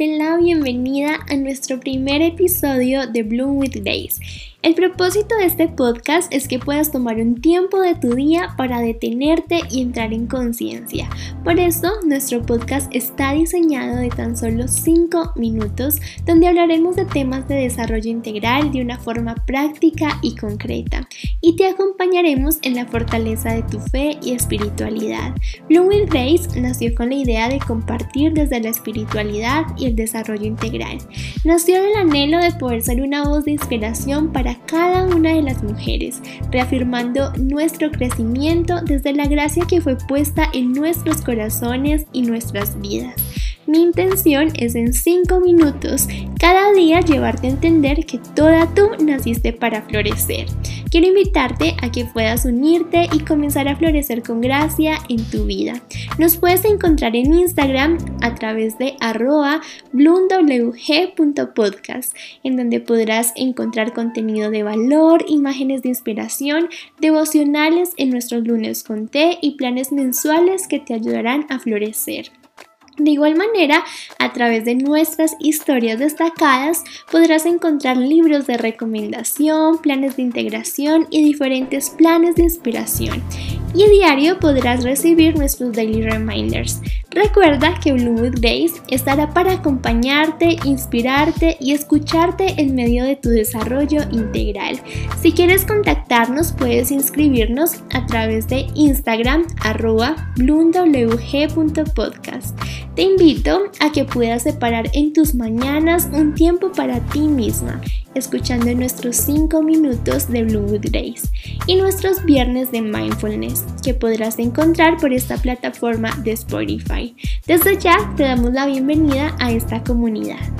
darte la bienvenida a nuestro primer episodio de Bloom with Days. El propósito de este podcast es que puedas tomar un tiempo de tu día para detenerte y entrar en conciencia. Por eso, nuestro podcast está diseñado de tan solo 5 minutos, donde hablaremos de temas de desarrollo integral de una forma práctica y concreta, y te acompañaremos en la fortaleza de tu fe y espiritualidad. Bloom with Grace nació con la idea de compartir desde la espiritualidad y el desarrollo integral. Nació del anhelo de poder ser una voz de inspiración para cada una de las mujeres, reafirmando nuestro crecimiento desde la gracia que fue puesta en nuestros corazones y nuestras vidas. Mi intención es en 5 minutos cada día llevarte a entender que toda tú naciste para florecer. Quiero invitarte a que puedas unirte y comenzar a florecer con gracia en tu vida. Nos puedes encontrar en Instagram a través de arroba bloomwg.podcast, en donde podrás encontrar contenido de valor, imágenes de inspiración, devocionales en nuestros lunes con té y planes mensuales que te ayudarán a florecer. De igual manera, a través de nuestras historias destacadas podrás encontrar libros de recomendación, planes de integración y diferentes planes de inspiración. Y a diario podrás recibir nuestros daily reminders. Recuerda que Bloomwood Days estará para acompañarte, inspirarte y escucharte en medio de tu desarrollo integral. Si quieres contactarnos puedes inscribirnos a través de Instagram arroba. Te invito a que puedas separar en tus mañanas un tiempo para ti misma escuchando nuestros 5 minutos de Bloomwood Days y nuestros viernes de mindfulness que podrás encontrar por esta plataforma de Spotify. Desde ya te damos la bienvenida a esta comunidad.